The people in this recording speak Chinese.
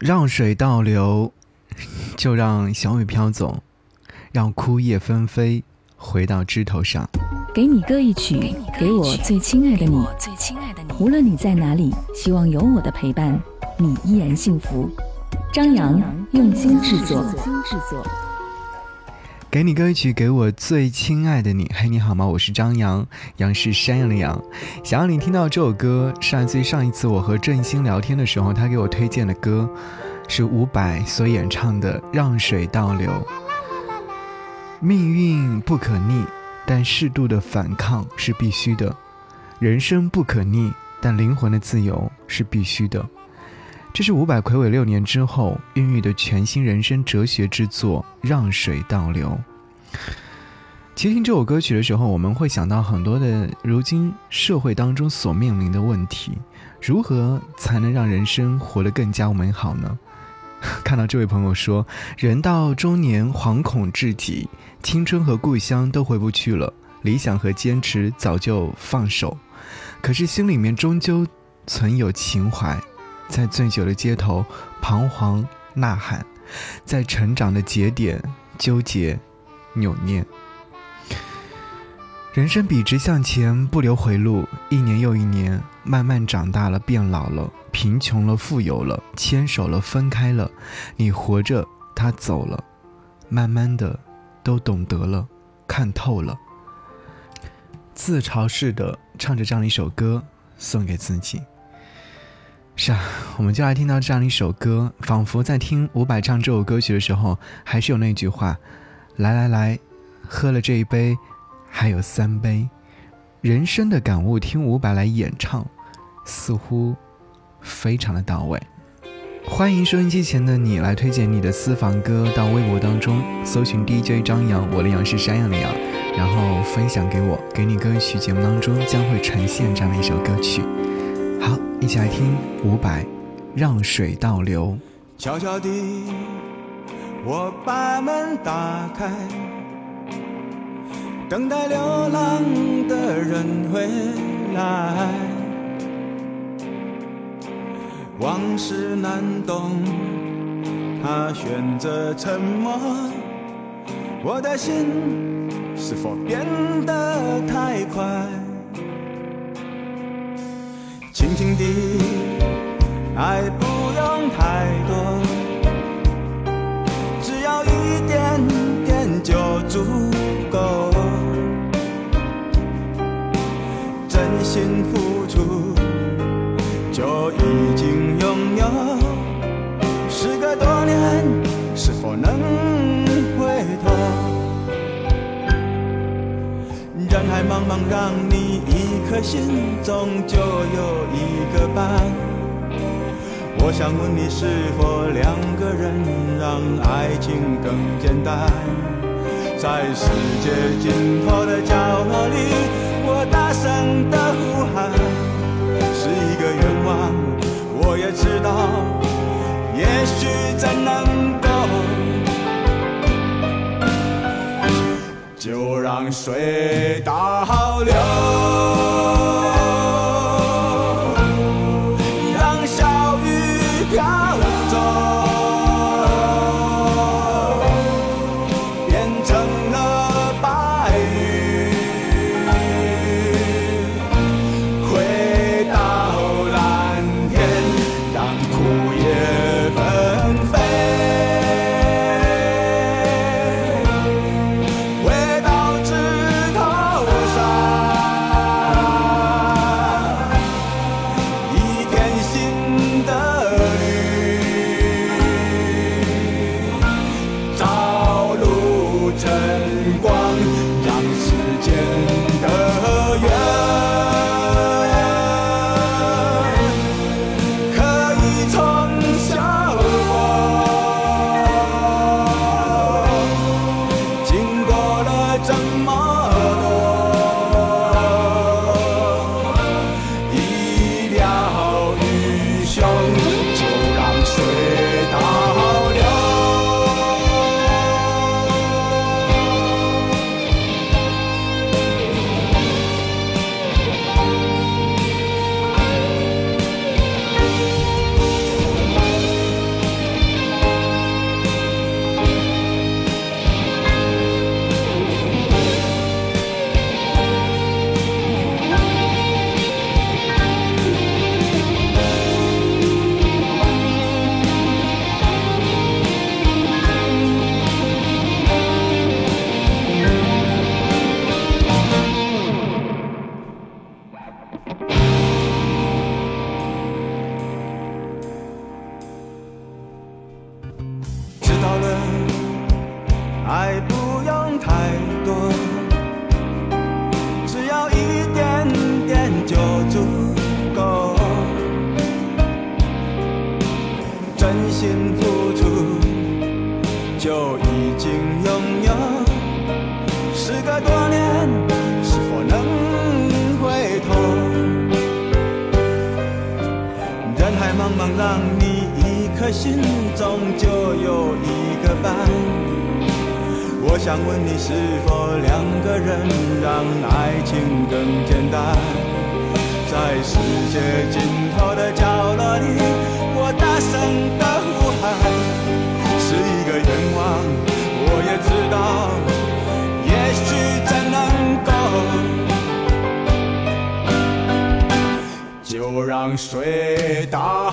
让水倒流，就让小雨飘走，让枯叶纷飞，回到枝头上。给你歌一曲，给我最亲爱的你。无论你在哪里，希望有我的陪伴，你依然幸福。张扬用心制作。给你歌曲，给我最亲爱的你。嘿，你好吗？我是张扬，杨是山羊的羊。想要你听到这首歌，是来自于上一次我和郑兴聊天的时候，他给我推荐的歌，是伍佰所演唱的《让水倒流》。命运不可逆。但适度的反抗是必须的，人生不可逆，但灵魂的自由是必须的。这是伍佰魁伟六年之后孕育的全新人生哲学之作《让水倒流》。其实听这首歌曲的时候，我们会想到很多的如今社会当中所面临的问题：如何才能让人生活得更加美好呢？看到这位朋友说：“人到中年，惶恐至极，青春和故乡都回不去了，理想和坚持早就放手，可是心里面终究存有情怀，在醉酒的街头彷徨呐喊，在成长的节点纠结扭捏。人生笔直向前，不留回路，一年又一年，慢慢长大了，变老了。”贫穷了，富有了，牵手了，分开了，你活着，他走了，慢慢的，都懂得了，看透了。自嘲似的唱着这样一首歌，送给自己。是啊，我们就来听到这样一首歌，仿佛在听伍佰唱这首歌曲的时候，还是有那句话：来来来，喝了这一杯，还有三杯。人生的感悟，听伍佰来演唱，似乎。非常的到位，欢迎收音机前的你来推荐你的私房歌到微博当中，搜寻 DJ 张扬，我的杨是山羊的羊，然后分享给我，给你歌曲节目当中将会呈现这样的一首歌曲。好，一起来听伍佰《让水倒流》。悄悄地，我把门打开，等待流浪的人回来。往事难懂，他选择沉默。我的心是否变得太快？轻轻地，爱不用太多，只要一点点就足够。真心付出。就已经拥有。时隔多年，是否能回头？人海茫茫，让你一颗心，终究有一个伴。我想问你，是否两个人让爱情更简单？在世界尽头的角落里，我大声的呼喊。是一个愿望，我也知道，也许真能够，就让水倒光。心付出就已经拥有。时隔多年，是否能回头？人海茫茫，让你一颗心中就有一个伴。我想问你，是否两个人让爱情更简单？在世界尽头的水打。